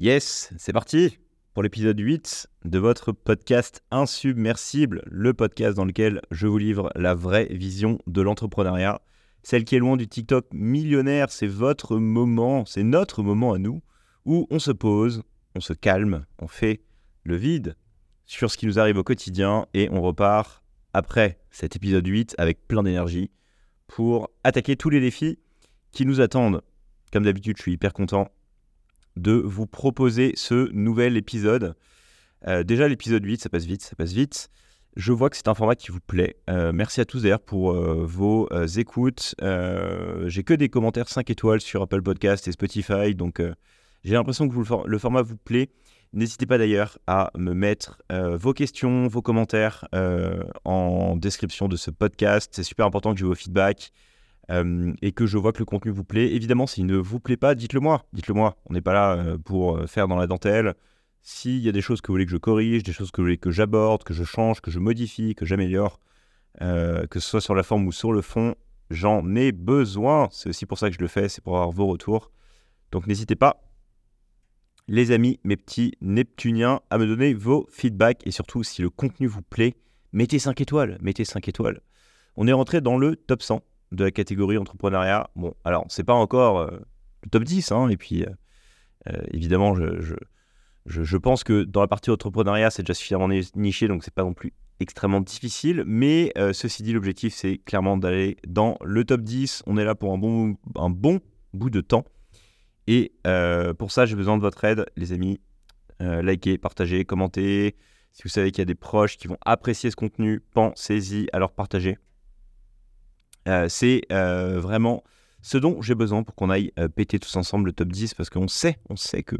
Yes, c'est parti pour l'épisode 8 de votre podcast Insubmersible, le podcast dans lequel je vous livre la vraie vision de l'entrepreneuriat, celle qui est loin du TikTok millionnaire, c'est votre moment, c'est notre moment à nous, où on se pose, on se calme, on fait le vide sur ce qui nous arrive au quotidien et on repart après cet épisode 8 avec plein d'énergie pour attaquer tous les défis qui nous attendent. Comme d'habitude, je suis hyper content de vous proposer ce nouvel épisode. Euh, déjà, l'épisode 8, ça passe vite, ça passe vite. Je vois que c'est un format qui vous plaît. Euh, merci à tous d'ailleurs pour euh, vos écoutes. j'ai que des commentaires 5 étoiles sur Apple Podcast et Spotify, donc j'ai l'impression que vous, le, format vous plaît. N'hésitez pas d'ailleurs à me mettre vos questions, vos commentaires en description de ce podcast. C'est super important que j'ai vos feedbacks. Euh, et que je vois que le contenu vous plaît. Évidemment, s'il ne vous plaît pas, dites-le moi. Dites-le moi. On n'est pas là euh, pour euh, faire dans la dentelle. S'il y a des choses que vous voulez que je corrige, des choses que vous voulez que j'aborde, que je change, que je modifie, que j'améliore, que ce soit sur la forme ou sur le fond, j'en ai besoin. C'est aussi pour ça que je le fais, c'est pour avoir vos retours. Donc n'hésitez pas, les amis, mes petits Neptuniens, à me donner vos feedbacks et surtout si le contenu vous plaît, mettez 5 étoiles, mettez 5 étoiles. On est rentré dans le top 100 de la catégorie entrepreneuriat. Bon, alors, c'est pas encore euh, le top 10, hein, et puis euh, euh, évidemment, je, je, je, pense que dans la partie entrepreneuriat, c'est déjà suffisamment niché, donc c'est pas non plus extrêmement difficile. Mais ceci dit, l'objectif, c'est clairement d'aller dans le top 10. On est là pour un bon, un bon bout de temps. Et pour ça, j'ai besoin de votre aide, les amis. likez, partagez, commentez. Si vous savez qu'il y a des proches qui vont apprécier ce contenu, pensez-y à leur partager. Euh, c'est euh, vraiment ce dont j'ai besoin pour qu'on aille euh, péter tous ensemble le top 10 parce qu'on sait, on sait que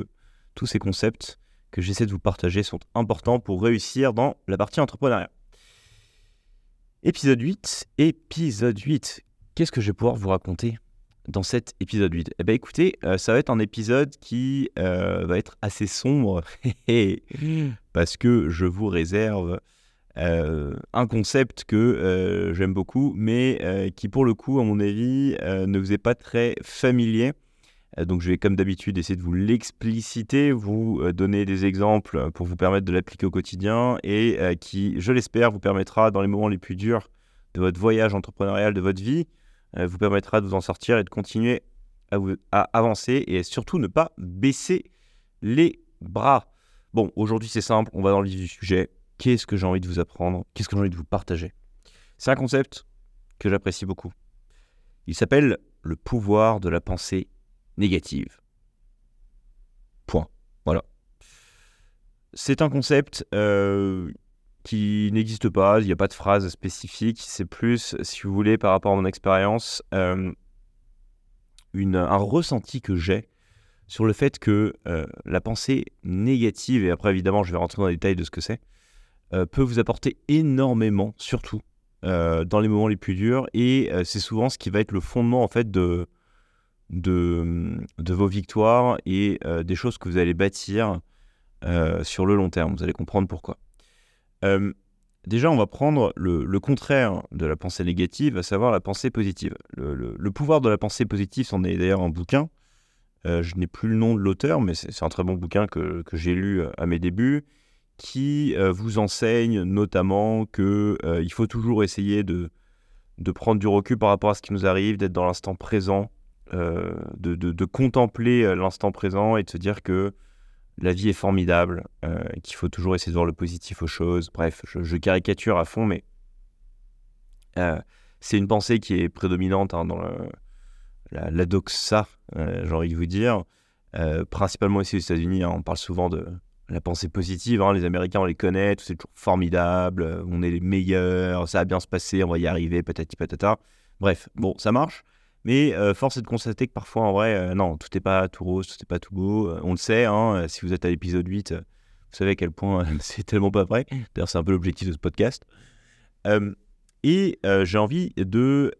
tous ces concepts que j'essaie de vous partager sont importants pour réussir dans la partie entrepreneuriat. Épisode 8, épisode 8. Qu'est-ce que je vais pouvoir vous raconter dans cet épisode 8 Eh bien écoutez, ça va être un épisode qui va être assez sombre parce que je vous réserve un concept que euh, j'aime beaucoup, mais euh, qui pour le coup, à mon avis, ne vous est pas très familier. donc je vais comme d'habitude essayer de vous l'expliciter, vous donner des exemples pour vous permettre de l'appliquer au quotidien et qui, je l'espère, vous permettra dans les moments les plus durs de votre voyage entrepreneurial, de votre vie, vous permettra de vous en sortir et de continuer à, à avancer et surtout ne pas baisser les bras. Bon, aujourd'hui c'est simple, on va dans le vif du sujet qu'est-ce que j'ai envie de vous apprendre, qu'est-ce que j'ai envie de vous partager. C'est un concept que j'apprécie beaucoup. Il s'appelle le pouvoir de la pensée négative. Point. Voilà. C'est un concept euh, qui n'existe pas, il n'y a pas de phrase spécifique, c'est plus, si vous voulez, par rapport à mon expérience, euh, un ressenti que j'ai sur le fait que euh, la pensée négative, et après évidemment je vais rentrer dans les détails de ce que c'est, peut vous apporter énormément, surtout euh, dans les moments les plus durs. Et euh, c'est souvent ce qui va être le fondement en fait de, de, vos victoires et des choses que vous allez bâtir sur le long terme. Vous allez comprendre pourquoi. déjà, on va prendre le, contraire de la pensée négative, à savoir la pensée positive. Le, le, pouvoir de la pensée positive, c'en est d'ailleurs un bouquin. je n'ai plus le nom de l'auteur, mais c'est un très bon bouquin que, que j'ai lu à mes débuts qui euh, vous enseigne notamment qu'il euh, il faut toujours essayer de, de prendre du recul par rapport à ce qui nous arrive, d'être dans l'instant présent, euh, de, de, contempler l'instant présent et de se dire que la vie est formidable, qu'il faut toujours essayer de voir le positif aux choses. Bref, je, caricature à fond, mais c'est une pensée qui est prédominante hein, dans la, doxa, j'ai envie de vous dire. principalement ici aux États-Unis, hein, on parle souvent de, la pensée positive. Hein, les Américains, on les connaît, c'est toujours formidable, euh, on est les meilleurs, ça va bien se passer, on va y arriver, patati patata. Bref, bon, ça marche. Mais euh, force est de constater que parfois, en vrai, euh, non, tout n'est pas tout rose, tout n'est pas tout beau. on le sait, hein, si vous êtes à l'épisode 8, vous savez à quel point c'est tellement pas vrai. D'ailleurs, c'est un peu l'objectif de ce podcast. et j'ai envie de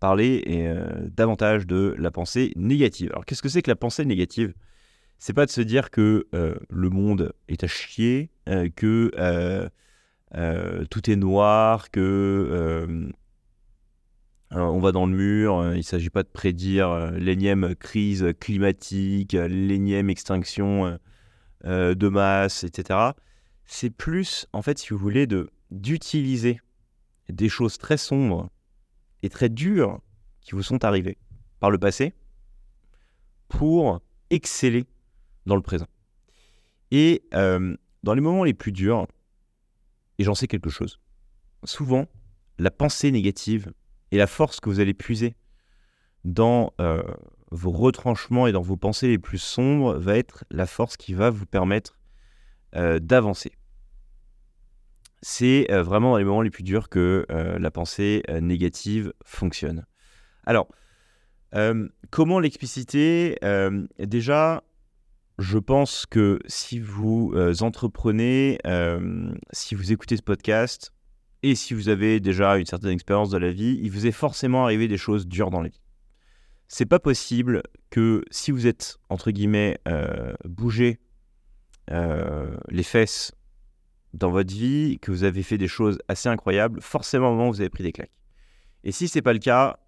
parler davantage de la pensée négative. Alors, qu'est-ce que c'est que la pensée négative? C'est pas de se dire que euh, le monde est à chier, euh, que euh, tout est noir, que on va dans le mur, il ne s'agit pas de prédire l'énième crise climatique, l'énième extinction de masse, etc. C'est plus, en fait, si vous voulez, d'utiliser des choses très sombres et très dures qui vous sont arrivées par le passé pour exceller dans le présent. Et euh, dans les moments les plus durs, et j'en sais quelque chose, souvent, la pensée négative et la force que vous allez puiser dans euh, vos retranchements et dans vos pensées les plus sombres va être la force qui va vous permettre euh, d'avancer. C'est vraiment dans les moments les plus durs que la pensée négative fonctionne. Alors, comment l'expliciter? Déjà, je pense que si vous euh, entreprenez, euh, si vous écoutez ce podcast, et si vous avez déjà une certaine expérience de la vie, il vous est forcément arrivé des choses dures dans la vie. C'est pas possible que si vous êtes, entre guillemets, euh, bougé les fesses dans votre vie, que vous avez fait des choses assez incroyables, forcément, vous avez pris des claques. Et si c'est pas le cas,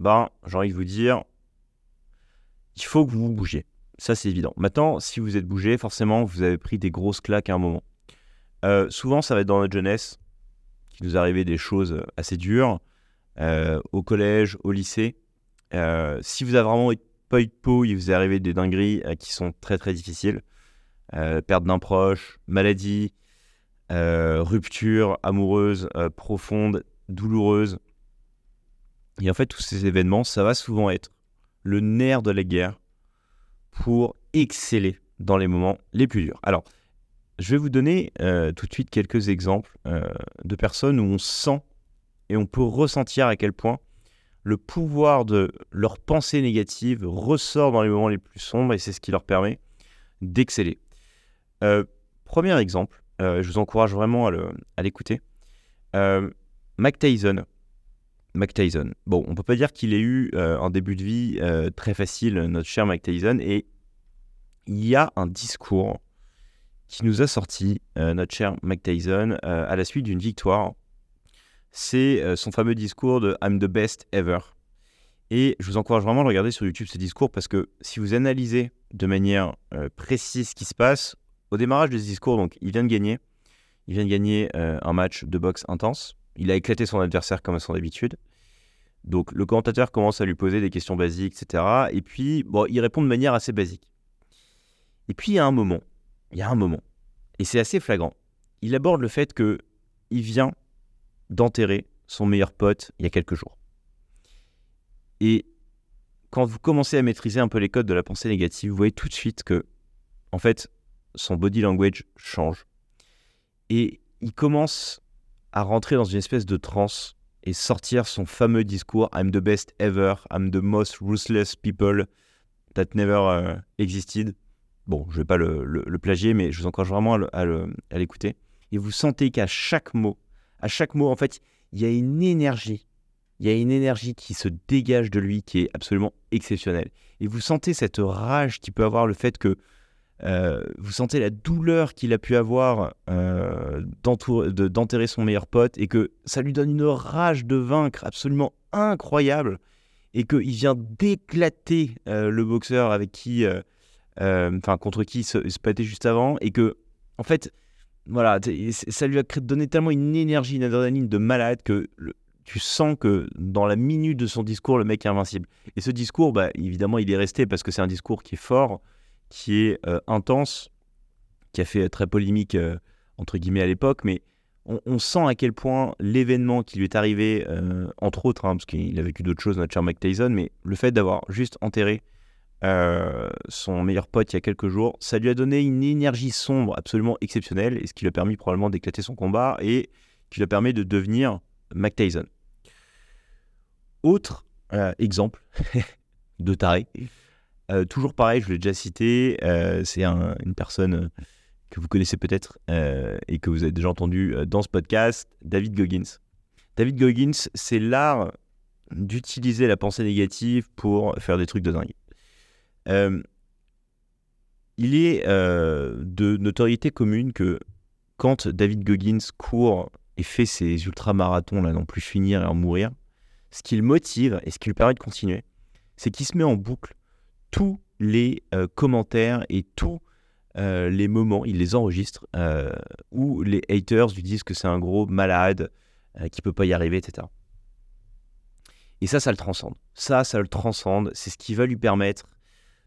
ben, j'ai envie de vous dire, il faut que vous vous bougiez. Ça, c'est évident. Maintenant, si vous êtes bougé, forcément, vous avez pris des grosses claques à un moment. Euh, souvent, ça va être dans notre jeunesse qu'il nous arrivait des choses assez dures, euh, au collège, au lycée. Euh, si vous avez vraiment pas eu de peau, il vous est arrivé des dingueries qui sont très très difficiles. perte d'un proche, maladie, rupture amoureuse profonde, douloureuse. Et en fait, tous ces événements, ça va souvent être le nerf de la guerre pour exceller dans les moments les plus durs. Alors, je vais vous donner euh, tout de suite quelques exemples euh, de personnes où on sent et on peut ressentir à quel point le pouvoir de leur pensée négative ressort dans les moments les plus sombres et c'est ce qui leur permet d'exceller. Euh, premier exemple, je vous encourage vraiment à l'écouter. Mac Tyson. Mac Tyson. Bon, on peut pas dire qu'il ait eu un début de vie très facile, notre cher Mac Tyson, et il y a un discours qui nous a sorti euh, notre cher Mike Tyson euh, à la suite d'une victoire. C'est euh, son fameux discours de I'm the best ever. Et je vous encourage vraiment à regarder sur YouTube ce discours parce que si vous analysez de manière précise ce qui se passe, au démarrage de ce discours, donc il vient de gagner. Il vient de gagner un match de boxe intense. Il a éclaté son adversaire comme à son habitude. Donc le commentateur commence à lui poser des questions basiques, etc. Et puis, bon, il répond de manière assez basique. Et puis il y a un moment, il y a un moment, et c'est assez flagrant. Il aborde le fait que il vient d'enterrer son meilleur pote il y a quelques jours. Et quand vous commencez à maîtriser un peu les codes de la pensée négative, vous voyez tout de suite que, en fait, son body language change. Et il commence à rentrer dans une espèce de transe et sortir son fameux discours I'm the best ever, I'm the most ruthless people that never uh, existed. Bon, je ne vais pas le, plagier, mais je vous encourage vraiment à l'écouter. Et vous sentez qu'à chaque mot, à chaque mot, en fait, il y a une énergie. Il y a une énergie qui se dégage de lui qui est absolument exceptionnelle. Et vous sentez cette rage qui peut avoir le fait que euh, vous sentez la douleur qu'il a pu avoir euh, d'enterrer son meilleur pote et que ça lui donne une rage de vaincre absolument incroyable et qu'il vient d'éclater euh, le boxeur avec qui enfin contre qui il se, se juste avant, et que, en fait, voilà, ça lui a donné tellement une énergie, une adrénaline de malade que tu sens que dans la minute de son discours, le mec est invincible. Et ce discours, bah, évidemment, il est resté parce que c'est un discours qui est fort, qui est euh, intense, qui a fait très polémique, euh, entre guillemets, à l'époque, mais on, sent à quel point l'événement qui lui est arrivé, entre autres, hein, parce qu'il a vécu d'autres choses, notre cher Mike Tyson, mais le fait d'avoir juste enterré euh, son meilleur pote il y a quelques jours. Ça lui a donné une énergie sombre absolument exceptionnelle et ce qui lui a permis probablement d'éclater son combat et qui lui a permis de devenir Mac Tyson. Autre euh, exemple de taré, euh, toujours pareil, je l'ai déjà cité, c'est une personne que vous connaissez peut-être et que vous avez déjà entendu dans ce podcast, David Goggins. David Goggins, c'est l'art d'utiliser la pensée négative pour faire des trucs de dingue. Euh, il est euh, de notoriété commune que quand David Goggins court et fait ses ultramarathons, là, non plus finir et en mourir, ce qui le motive et ce qui lui permet de continuer, c'est qu'il se met en boucle tous les euh, commentaires et tous euh, les moments, il les enregistre, euh, où les haters lui disent que c'est un gros malade, qui peut pas y arriver, etc. Et ça, ça le transcende. Ça, ça le transcende. C'est ce qui va lui permettre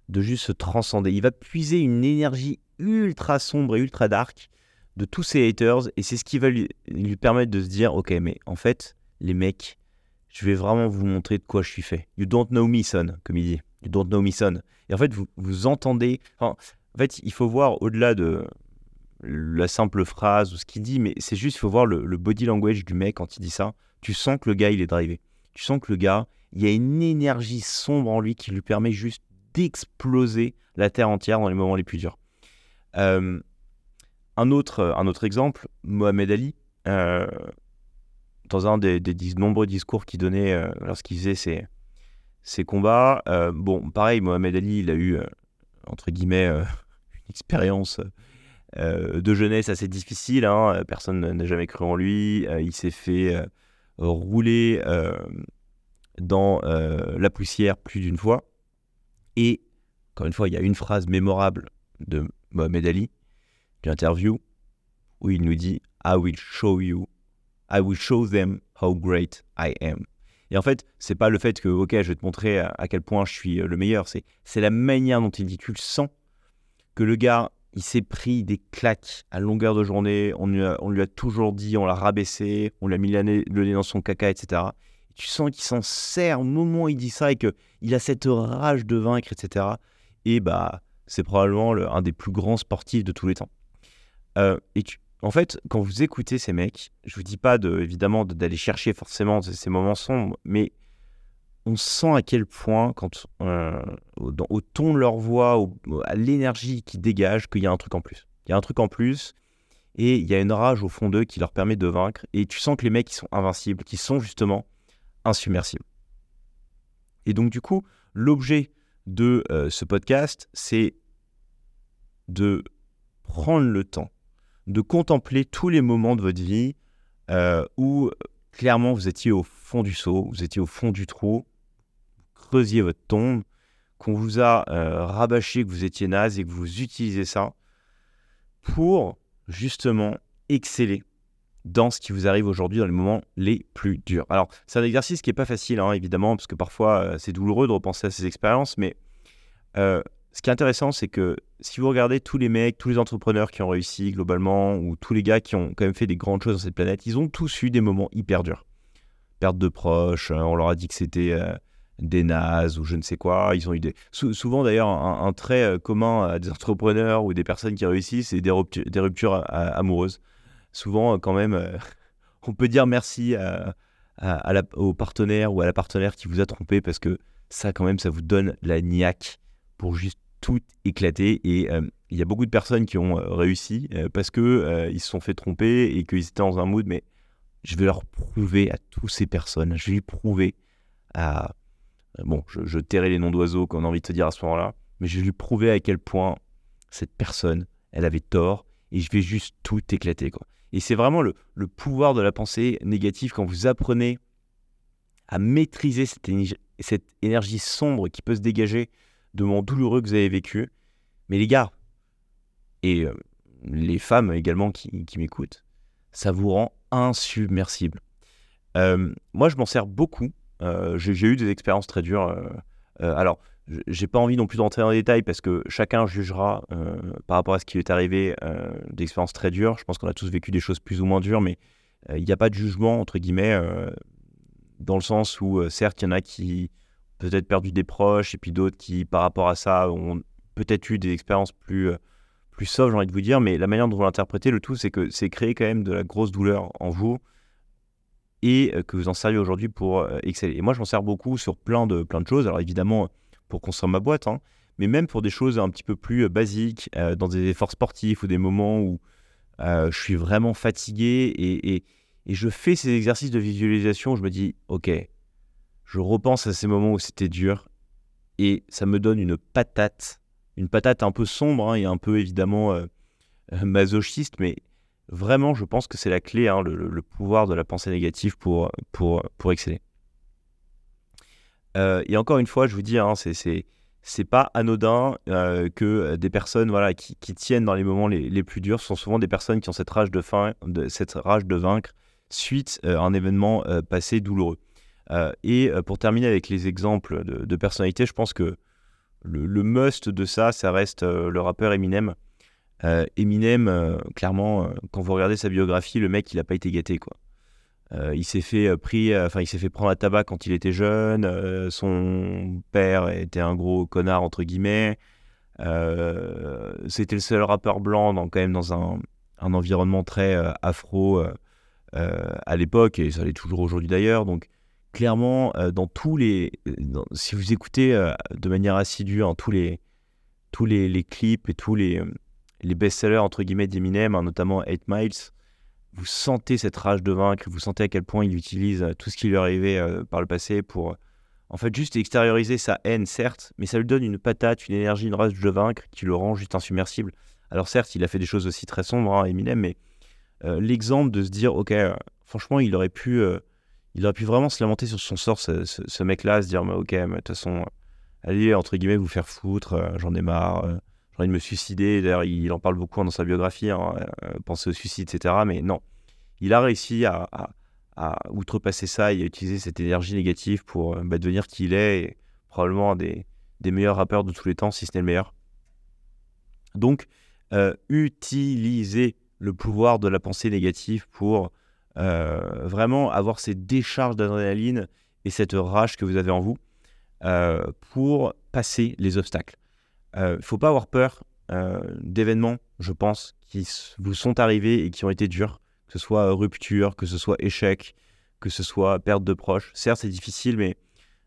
de juste se transcender. Il va puiser une énergie ultra sombre et ultra dark de tous ces haters. Et c'est ce qui va lui, lui, permettre de se dire, ok, mais en fait, les mecs, je vais vraiment vous montrer de quoi je suis fait. You don't know me, son, comme il dit. Don't know me, son. Et en fait, vous, vous entendez... en fait, il faut voir au-delà de la simple phrase ou ce qu'il dit, mais c'est juste, il faut voir le, le, body language du mec quand il dit ça. Tu sens que le gars, il est drivé. Tu sens que le gars, il y a une énergie sombre en lui qui lui permet juste d'exploser la terre entière dans les moments les plus durs. Euh, un, autre, un autre exemple, Mohamed Ali, euh, dans un des, nombreux discours qu'il donnait euh, lorsqu'il faisait ses, ses combats, bon, pareil, Mohamed Ali, il a eu, entre guillemets, une expérience de jeunesse assez difficile. Hein, personne n'a jamais cru en lui. il s'est fait rouler dans la poussière plus d'une fois. Et, encore une fois, il y a une phrase mémorable de Mohamed Ali, d'une interview, où il nous dit I will show you, I will show them how great I am. Et en fait, c'est pas le fait que, ok, je vais te montrer à, quel point je suis euh, le meilleur, c'est, c'est la manière dont il dit, tu le sens, que le gars, il s'est pris des claques à longueur de journée, on lui a, on lui a toujours dit, on l'a rabaissé, on lui a mis le nez dans son caca, etc tu sens qu'il s'en sert au moment où il dit ça et qu'il a cette rage de vaincre, etc. Et bah, c'est probablement un des plus grands sportifs de tous les temps. Euh, et en fait, quand vous écoutez ces mecs, je vous dis pas de, évidemment d'aller chercher forcément ces moments sombres, mais on sent à quel point, quand euh, au, ton de leur voix, à l'énergie qu'ils dégagent, qu'il y a un truc en plus. Il y a un truc en plus, et il y a une rage au fond d'eux qui leur permet de vaincre. Et tu sens que les mecs, sont invincibles, qui sont justement insubmersible. Et donc du coup, l'objet de euh, ce podcast, c'est de prendre le temps de contempler tous les moments de votre vie euh, où clairement vous étiez au fond du seau, vous étiez au fond du trou, creusiez votre tombe, qu'on vous a euh, rabâché que vous étiez naze et que vous utilisez ça pour justement exceller dans ce qui vous arrive aujourd'hui dans les moments les plus durs. Alors, c'est un exercice qui n'est pas facile, hein, évidemment, parce que parfois euh, c'est douloureux de repenser à ces expériences, mais ce qui est intéressant, c'est que si vous regardez tous les mecs, tous les entrepreneurs qui ont réussi globalement, ou tous les gars qui ont quand même fait des grandes choses dans cette planète, ils ont tous eu des moments hyper durs. Perte de proches, hein, on leur a dit que c'était euh, des nazes ou je ne sais quoi. Ils ont eu des... souvent d'ailleurs, un, trait commun à des entrepreneurs ou des personnes qui réussissent, c'est des, ruptures amoureuses souvent, euh, quand même, euh, on peut dire merci au partenaire ou à la partenaire qui vous a trompé parce que ça, quand même, ça vous donne la niaque pour juste tout éclater. Et euh, il y a beaucoup de personnes qui ont réussi parce que ils se sont fait tromper et qu'ils étaient dans un mood. Mais je vais leur prouver à toutes ces personnes, je vais prouver à bon, je, je tairai les noms d'oiseaux qu'on a envie de te dire à ce moment-là, mais je vais lui prouver à quel point cette personne, elle avait tort et je vais juste tout éclater quoi. Et c'est vraiment le, pouvoir de la pensée négative quand vous apprenez à maîtriser cette, cette énergie sombre qui peut se dégager de moments douloureux que vous avez vécu. Mais les gars, et euh, les femmes également qui, m'écoutent, ça vous rend insubmersible. Euh, moi, je m'en sers beaucoup. Euh, j'ai eu des expériences très dures. alors, j'ai pas envie non plus d'entrer dans les détails parce que chacun jugera par rapport à ce qui lui est arrivé d'expériences très dures. Je pense qu'on a tous vécu des choses plus ou moins dures, mais il n'y a pas de jugement, entre guillemets, dans le sens où, certes, il y en a qui peut-être perdu des proches et puis d'autres qui, par rapport à ça, ont peut-être eu des expériences plus, plus soft, j'ai envie de vous dire, mais la manière dont vous l'interprétez, le tout, c'est que c'est créer quand même de la grosse douleur en vous et que vous en servez aujourd'hui pour exceller. Et moi, je m'en sers beaucoup sur plein de, plein de choses. Alors évidemment, pour construire ma boîte, hein. mais même pour des choses un petit peu plus euh, basiques, euh, dans des efforts sportifs ou des moments où euh, je suis vraiment fatigué et, je fais ces exercices de visualisation, je me dis, ok, je repense à ces moments où c'était dur et ça me donne une patate, une patate un peu sombre hein, et un peu évidemment masochiste, mais vraiment, je pense que c'est la clé, hein, le, pouvoir de la pensée négative pour, pour, exceller. et encore une fois, je vous dis, hein, c'est pas anodin que des personnes voilà, qui, tiennent dans les moments les, plus durs sont souvent des personnes qui ont cette rage de, cette rage de vaincre suite à un événement passé douloureux. Et pour terminer avec les exemples de, de personnalités, je pense que le, must de ça, ça reste le rappeur Eminem. Eminem, clairement, quand vous regardez sa biographie, le mec, il n'a pas été gâté, quoi. Euh, il s'est fait euh, pris, euh, enfin il s'est fait prendre à tabac quand il était jeune. son père était un gros connard entre guillemets. C'était le seul rappeur blanc dans, quand même dans un, un environnement très afro à l'époque et ça l'est toujours aujourd'hui d'ailleurs. Donc clairement, dans tous les, si vous écoutez de manière assidue en tous les tous les, clips et tous les les best-sellers entre guillemets d'Eminem, hein, notamment 8 Miles vous sentez cette rage de vaincre, vous sentez à quel point il utilise euh, tout ce qui lui est arrivé euh, par le passé pour, en fait, juste extérioriser sa haine, certes, mais ça lui donne une patate, une énergie, une rage de vaincre qui le rend juste insubmersible. Alors certes, il a fait des choses aussi très sombres, hein, Eminem, mais euh, l'exemple de se dire, ok, franchement, il aurait pu, il aurait pu vraiment se lamenter sur son sort, ce, mec-là, se dire, mais ok, de toute façon, allez entre guillemets vous faire foutre, j'en ai marre j'ai envie de me suicider. D'ailleurs, il en parle beaucoup dans sa biographie, hein, euh, penser au suicide, etc. Mais non, il a réussi à, outrepasser ça et à utiliser cette énergie négative pour euh, bah, devenir qui il est, probablement un des, meilleurs rappeurs de tous les temps, si ce n'est le meilleur. Donc, euh, utilisez le pouvoir de la pensée négative pour vraiment avoir ces décharges d'adrénaline et cette rage que vous avez en vous pour passer les obstacles. Il euh, ne faut pas avoir peur euh, d'événements, je pense, qui vous sont arrivés et qui ont été durs, que ce soit euh, rupture, que ce soit échec, que ce soit perte de proches. Certes, c'est difficile, mais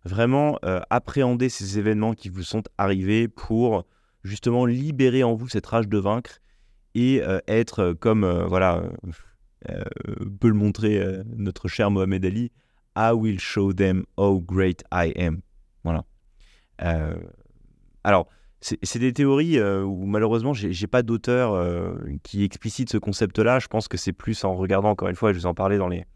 vraiment appréhender ces événements qui vous sont arrivés pour justement libérer en vous cette rage de vaincre et être comme voilà peut le montrer notre cher Mohamed Ali I will show them how great I am voilà alors c'est des théories euh, où malheureusement j'ai pas d'auteur euh, qui explicite ce concept-là. Je pense que c'est plus en regardant encore une fois, je vous en parlais dans les,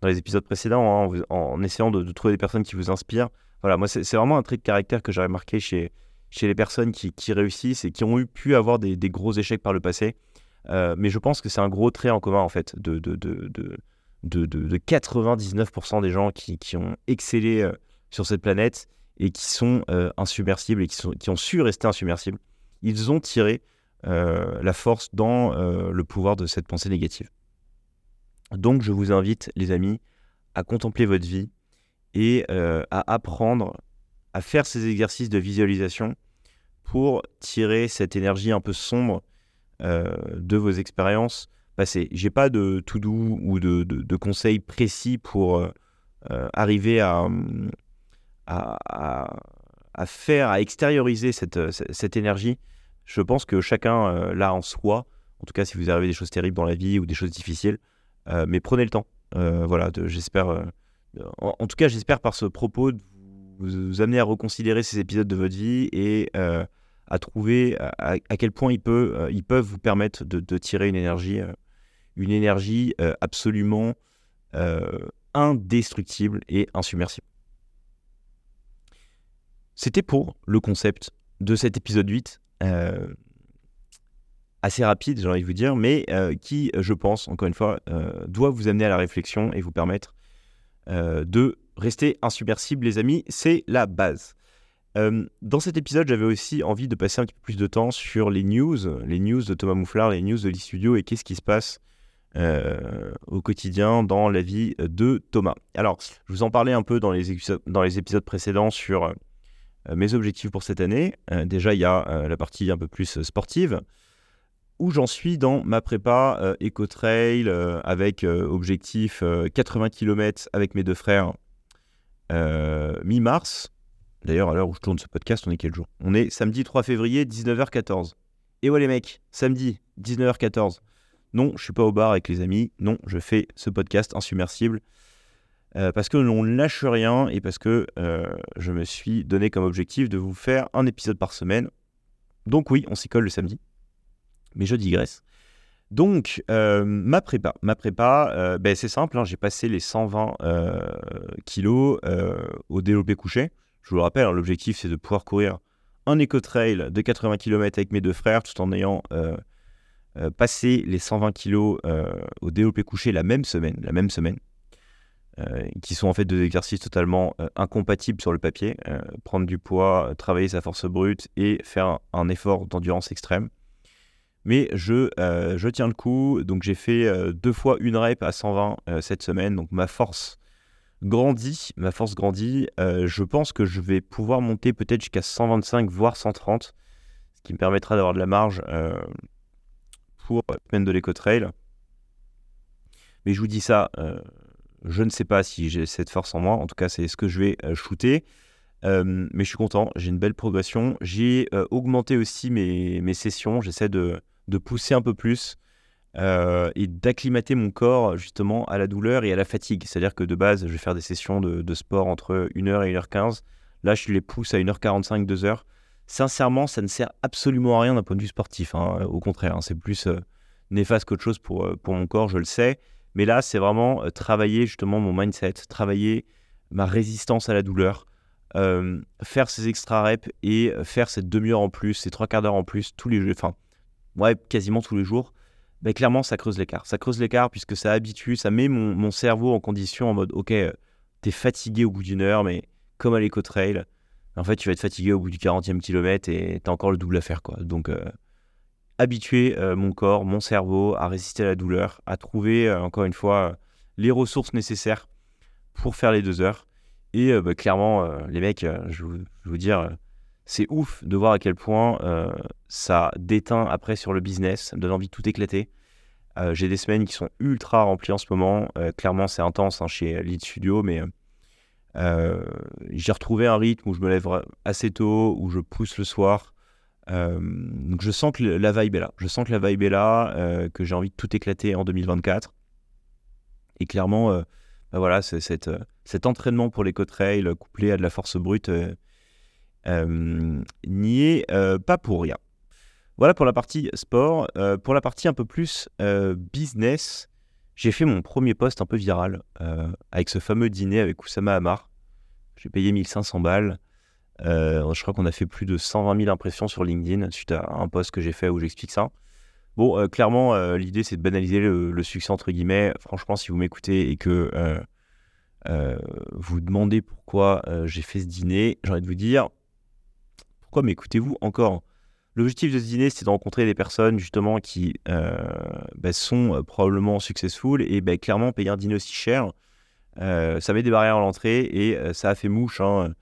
dans les épisodes précédents, hein, en, essayant de, trouver des personnes qui vous inspirent. Voilà, moi c'est vraiment un trait de caractère que j'avais marqué chez, chez les personnes qui, réussissent et qui ont eu, pu avoir des gros échecs par le passé. Euh, mais je pense que c'est un gros trait en commun en fait de, de, de, de, de 99% des gens qui, ont excellé sur cette planète et qui sont euh, insubmersibles et qui, ont su rester insubmersibles, ils ont tiré euh, la force dans euh, le pouvoir de cette pensée négative. Donc je vous invite, les amis, à contempler votre vie et à apprendre à faire ces exercices de visualisation pour tirer cette énergie un peu sombre de vos expériences passées. J'ai pas de tout doux ou de, conseils précis pour arriver à, faire, à extérioriser cette, euh, énergie, je pense que chacun euh, l'a en soi. En tout cas, si vous arrivez des choses terribles dans la vie ou des choses difficiles, euh, mais prenez le temps. voilà, j'espère. En, tout cas, j'espère par ce propos de vous, amener à reconsidérer ces épisodes de votre vie et à trouver à, quel point ils, peuvent vous permettre de, tirer une énergie, une énergie absolument indestructible et insubmersible. C'était pour le concept de cet épisode 8. Euh, assez rapide, j'ai envie de vous dire, mais euh, qui, je pense, encore une fois, euh, doit vous amener à la réflexion et vous permettre de rester insubmersible, les amis. C'est la base. Dans cet épisode, j'avais aussi envie de passer un petit peu plus de temps sur les news, les news de Thomas Mouflard, les news de l'e-studio et qu'est-ce qui se passe au quotidien dans la vie de Thomas. Alors, je vous en parlais un peu dans les, épisodes précédents sur euh, mes objectifs pour cette année. Euh, déjà, il y a euh, la partie un peu plus sportive, où j'en suis dans ma prépa éco-trail avec objectif 80 km avec mes deux frères mi-mars. D'ailleurs, à l'heure où je tourne ce podcast, on est quel jour? On est samedi 3 février, 19h14. Et ouais les mecs, samedi, 19h14. Non, je suis pas au bar avec les amis. Non, je fais ce podcast insubmersible euh, parce que l'on ne lâche rien et parce que euh, je me suis donné comme objectif de vous faire un épisode par semaine. Donc oui, on s'y colle le samedi. Mais je digresse. Donc, euh, ma prépa, ma prépa ben, c'est simple, hein, j'ai passé les 120 kilos au développé couché. Je vous le rappelle, hein, l'objectif c'est de pouvoir courir un éco-trail de 80 km avec mes deux frères tout en ayant passé les 120 kg au développé couché la même semaine. La même semaine. qui sont en fait deux exercices totalement incompatibles sur le papier. prendre du poids, travailler sa force brute et faire un effort d'endurance extrême. Mais je, euh, tiens le coup. Donc j'ai fait euh, deux fois une rep à 120 euh, cette semaine. Donc ma force grandit. Ma force grandit. je pense que je vais pouvoir monter peut-être jusqu'à 125, voire 130. Ce qui me permettra d'avoir de la marge pour la semaine de l'éco-trail. Mais je vous dis ça, je ne sais pas si j'ai cette force en moi. En tout cas, c'est ce que je vais shooter. mais je suis content, j'ai une belle progression. J'ai augmenté aussi mes, mes sessions. J'essaie de pousser un peu plus euh, et d'acclimater mon corps justement à la douleur et à la fatigue. C'est-à-dire que de base, je vais faire des sessions de, sport entre 1h et 1h15. Là, je les pousse à 1h45, 2h. Sincèrement, ça ne sert absolument à rien d'un point de vue sportif. Hein. Au contraire, hein. c'est plus euh, néfaste qu'autre chose pour, euh, pour mon corps, je le sais. Mais là, c'est vraiment travailler justement mon mindset, travailler ma résistance à la douleur, faire ces extra reps et faire cette demi-heure en plus, ces trois quarts d'heure en plus tous les jours. Enfin, ouais, quasiment tous les jours, ben, clairement, ça creuse l'écart. Ça creuse l'écart puisque ça habitue, ça met mon, cerveau en condition en mode, ok, euh, t'es fatigué au bout d'une heure, mais comme à l'éco-trail, en fait, tu vas être fatigué au bout du 40e kilomètre et t'as encore le double à faire, quoi. Donc, euh, habituer euh, mon corps, mon cerveau à résister à la douleur, à trouver, encore une fois, les ressources nécessaires pour faire les deux heures. Et ben, clairement, les mecs, je, vais vous dire, c'est ouf de voir à quel point euh, ça déteint après sur le business, donne envie de tout éclater. Euh, j'ai des semaines qui sont ultra remplies en ce moment. Euh, clairement, c'est intense hein, chez Lead Studio, mais j'ai retrouvé un rythme où je me lève assez tôt, où je pousse le soir. donc je sens que la vibe est là. Je sens que la vibe est là, que j'ai envie de tout éclater en 2024. Et clairement, bah voilà, cet, cet entraînement pour les trail couplé à de la force brute n'y est euh, pas pour rien. Voilà pour la partie sport. Euh, pour la partie un peu plus business, j'ai fait mon premier post un peu viral avec ce fameux dîner avec Oussama Hamar. J'ai payé 1500 balles. je crois qu'on a fait plus de 120 000 impressions sur LinkedIn suite à un post que j'ai fait où j'explique ça. Bon, clairement, l'idée c'est de banaliser le, succès entre guillemets. Franchement, si vous m'écoutez et que vous demandez pourquoi j'ai fait ce dîner, j'ai envie de vous dire, pourquoi m'écoutez-vous encore? L'objectif de ce dîner, c'est de rencontrer des personnes justement qui euh, bah, sont euh, probablement successful et bah, clairement payer un dîner aussi cher, euh, ça met des barrières à l'entrée et ça a fait mouche. Hein.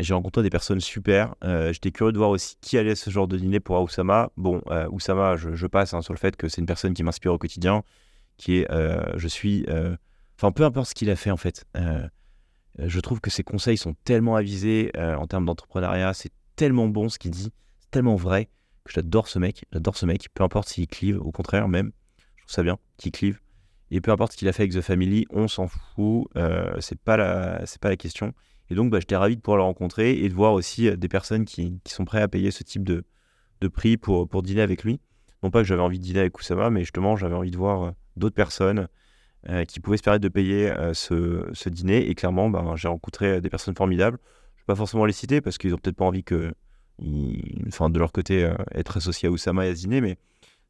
j'ai rencontré des personnes super. J'étais curieux de voir aussi qui allait à ce genre de dîner pour Oussama. Bon, Oussama, je, passe hein, sur le fait que c'est une personne qui m'inspire au quotidien, qui est, je suis, enfin peu importe ce qu'il a fait en fait. Euh, je trouve que ses conseils sont tellement avisés euh, en termes d'entrepreneuriat, c'est tellement bon ce qu'il dit, c'est tellement vrai que j'adore ce mec, j'adore ce mec, peu importe s'il clive, au contraire même, je trouve ça bien qu'il clive. Et peu importe ce qu'il a fait avec The Family, on s'en fout, euh, c'est pas la, pas la question. Et donc, bah, j'étais ravi de pouvoir le rencontrer et de voir aussi des personnes qui, sont prêtes à payer ce type de, de prix pour, pour dîner avec lui. Non pas que j'avais envie de dîner avec Oussama, mais justement, j'avais envie de voir d'autres personnes euh, qui pouvaient se permettre de payer euh, ce, dîner. Et clairement, ben, j'ai rencontré des personnes formidables. Je ne vais pas forcément les citer parce qu'ils n'ont peut-être pas envie que, enfin, de leur côté, euh, être associés à Oussama et à ce dîner, mais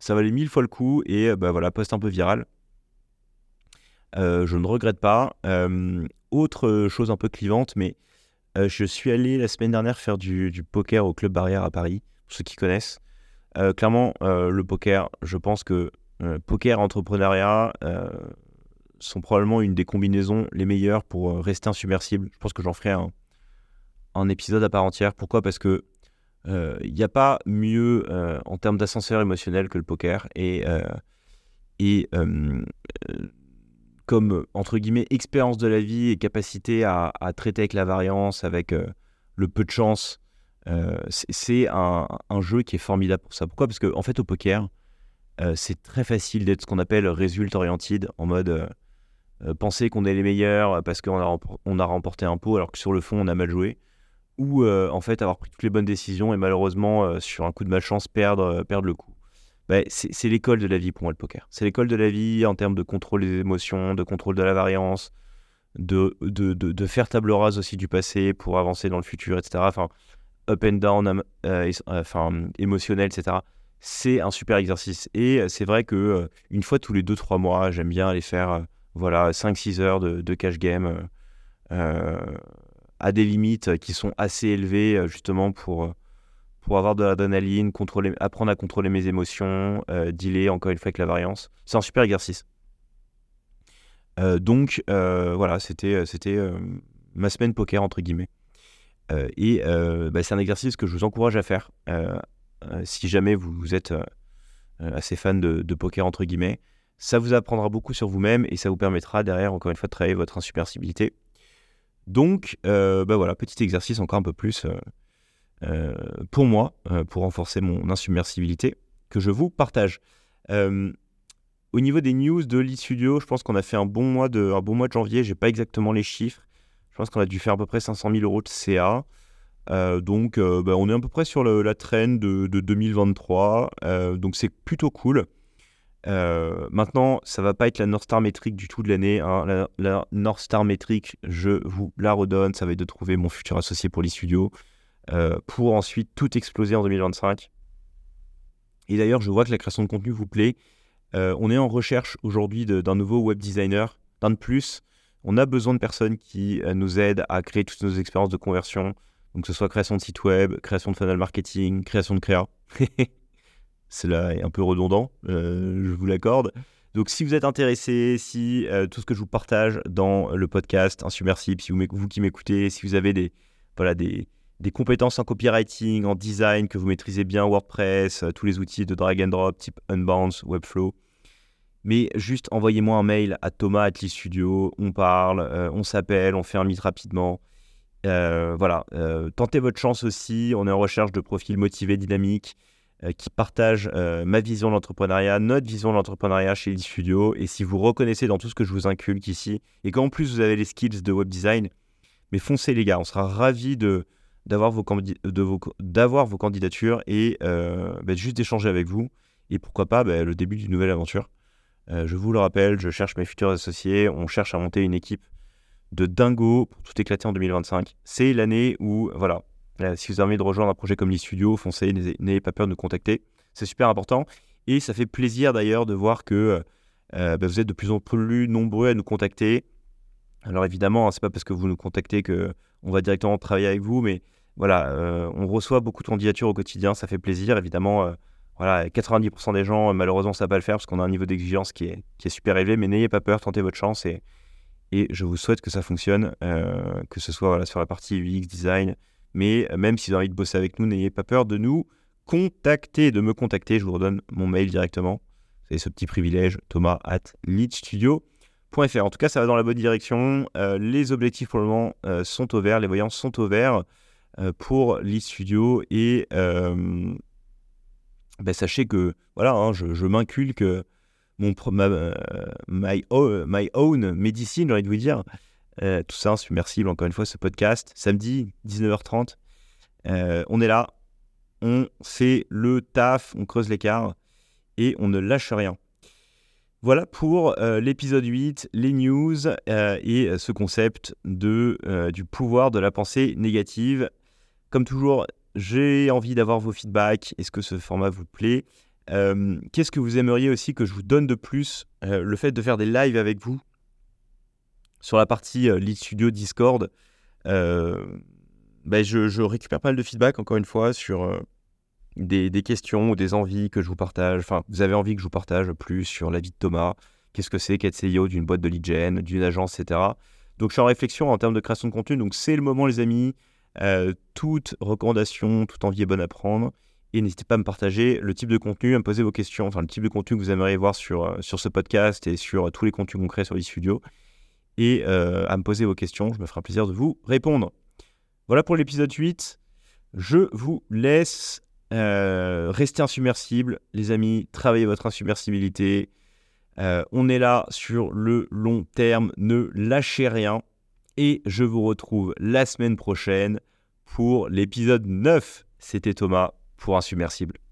ça valait mille fois le coup. Et ben, voilà, poste un peu viral. je ne regrette pas. autre chose un peu clivante, mais je suis allé la semaine dernière faire du, poker au Club Barrière à Paris, pour ceux qui connaissent. clairement, le poker, je pense que poker, entrepreneuriat, sont probablement une des combinaisons les meilleures pour euh, rester insubmersible. Je pense que j'en ferai un, épisode à part entière. Pourquoi? Parce que il euh, n'y a pas mieux euh, en termes d'ascenseur émotionnel que le poker. Et, et comme, entre guillemets, expérience de la vie et capacité à, traiter avec la variance, avec le peu de chance, c'est un, jeu qui est formidable pour ça. Pourquoi? Parce qu'en en fait, au poker, c'est très facile d'être ce qu'on appelle résultat oriented, en mode penser qu'on est les meilleurs parce qu'on a, remporté un pot alors que sur le fond on a mal joué, ou euh, en fait avoir pris toutes les bonnes décisions et malheureusement euh, sur un coup de malchance perdre, perdre le coup. Bah, c'est l'école de la vie pour moi le poker. C'est l'école de la vie en termes de contrôle des émotions, de contrôle de la variance, de, de, de, faire table rase aussi du passé pour avancer dans le futur, etc. Enfin, up and down, enfin, émotionnel, etc. C'est un super exercice. Et c'est vrai que une fois tous les 2-3 mois, j'aime bien aller faire voilà, 5-6 heures de, de, cash game à des limites qui sont assez élevées, justement pour pour avoir de l'adrénaline, apprendre à contrôler mes émotions, euh, dealer encore une fois avec la variance. C'est un super exercice. Euh, donc euh, voilà, c'était ma semaine poker entre guillemets. et bah, c'est un exercice que je vous encourage à faire si jamais vous, êtes assez fan de, poker entre guillemets. Ça vous apprendra beaucoup sur vous-même et ça vous permettra derrière encore une fois de travailler votre insubmersibilité. Donc bah, voilà, petit exercice encore un peu plus euh, pour moi, euh, pour renforcer mon insubmersibilité, que je vous partage. Euh, au niveau des news de Lead Studio, je pense qu'on a fait un bon mois de, un bon mois de janvier. J'ai pas exactement les chiffres. Je pense qu'on a dû faire à peu près 500 000 euros de CA. donc, bah, on est à peu près sur la trend de, 2023. donc, c'est plutôt cool. Maintenant, ça va pas être la North Star métrique du tout de l'année. Hein. La, North Star métrique, je vous la redonne. Ça va être de trouver mon futur associé pour l'e-studio. Euh, pour ensuite tout exploser en 2025. Et d'ailleurs, je vois que la création de contenu vous plaît. Euh, on est en recherche aujourd'hui d'un nouveau web designer, d'un de plus. On a besoin de personnes qui euh, nous aident à créer toutes nos expériences de conversion. Donc, que ce soit création de site web, création de funnel marketing, création de créa. Cela est un peu redondant, je vous l'accorde. Donc, si vous êtes intéressé, si tout ce que je vous partage dans le podcast Insubmersible, si vous, vous qui m'écoutez, si vous avez des, voilà, des, des compétences en copywriting, en design, que vous maîtrisez bien WordPress, euh, tous les outils de drag and drop type Unbounce, Webflow. Mais juste envoyez-moi un mail à Thomas Atli Studio, on parle, euh, on s'appelle, on fait un meet rapidement. Euh, voilà, tentez votre chance aussi. On est en recherche de profils motivés, dynamiques, qui partagent ma vision de l'entrepreneuriat, notre vision de l'entrepreneuriat chez Studio. Et si vous reconnaissez dans tout ce que je vous inculque ici, et qu'en plus vous avez les skills de web design, mais foncez les gars, on sera ravis de, d'avoir vos, vos, vos, candidatures et euh, bah, juste d'échanger avec vous. Et pourquoi pas bah, le début d'une nouvelle aventure. Euh, je vous le rappelle, je cherche mes futurs associés. On cherche à monter une équipe de dingo pour tout éclater en 2025. C'est l'année où, voilà, si vous avez envie de rejoindre un projet comme l'e-studio, foncez, n'ayez pas peur de nous contacter. C'est super important. Et ça fait plaisir d'ailleurs de voir que euh, bah, vous êtes de plus en plus nombreux à nous contacter. Alors évidemment, ce c'est pas parce que vous nous contactez que on va directement travailler avec vous, mais voilà, euh, on reçoit beaucoup de candidatures au quotidien, ça fait plaisir. Évidemment, euh, voilà, 90% des gens, malheureusement, ça va pas le faire parce qu'on a un niveau d'exigence qui est, qui est super élevé, mais n'ayez pas peur, tentez votre chance et, et je vous souhaite que ça fonctionne, euh, que ce soit voilà, sur la partie UX design, mais même si vous avez envie de bosser avec nous, n'ayez pas peur de nous contacter, de me contacter. Je vous redonne mon mail directement. C'est ce petit privilège, thomas at leadstudio.fr. En tout cas, ça va dans la bonne direction. les objectifs pour le moment sont au les voyances sont au. Euh, pour l'e-studio et euh, ben, sachez que voilà, hein, je, m'inculque mon ma, euh, my, my, own medicine, j'ai envie de vous dire. Tout ça, submersible, encore une fois, ce podcast, samedi, 19h30. on est là, on fait le taf, on creuse l'écart et on ne lâche rien. Voilà pour l'épisode 8, les news et ce concept de, du pouvoir de la pensée négative. Comme toujours, j'ai envie d'avoir vos feedbacks. Est-ce que ce format vous plaît? Euh, Qu'est-ce que vous aimeriez aussi que je vous donne de plus euh, Le fait de faire des lives avec vous? Sur la partie euh, Lead Studio Discord. Ben je, récupère pas mal de feedback, encore une fois, sur des, questions ou des envies que je vous partage. Enfin, vous avez envie que je vous partage plus sur la vie de Thomas. Qu'est-ce que c'est qu'être CEO d'une boîte de lead gen, d'une agence, etc. Donc, je suis en réflexion en termes de création de contenu. Donc, c'est le moment, les amis. Euh, toute recommandation, toute envie est bonne à prendre. Et n'hésitez pas à me partager le type de contenu, à me poser vos questions, enfin le type de contenu que vous aimeriez voir sur, euh, ce podcast et sur tous les contenus concrets sur eStudio. Et euh, à me poser vos questions, je me ferai plaisir de vous répondre. Voilà pour l'épisode 8. Je vous laisse rester insubmersible, les amis. Travaillez votre insubmersibilité. on est là sur le long terme. Ne lâchez rien et je vous retrouve la semaine prochaine pour l'épisode 9. C'était Thomas pour Insubmersible.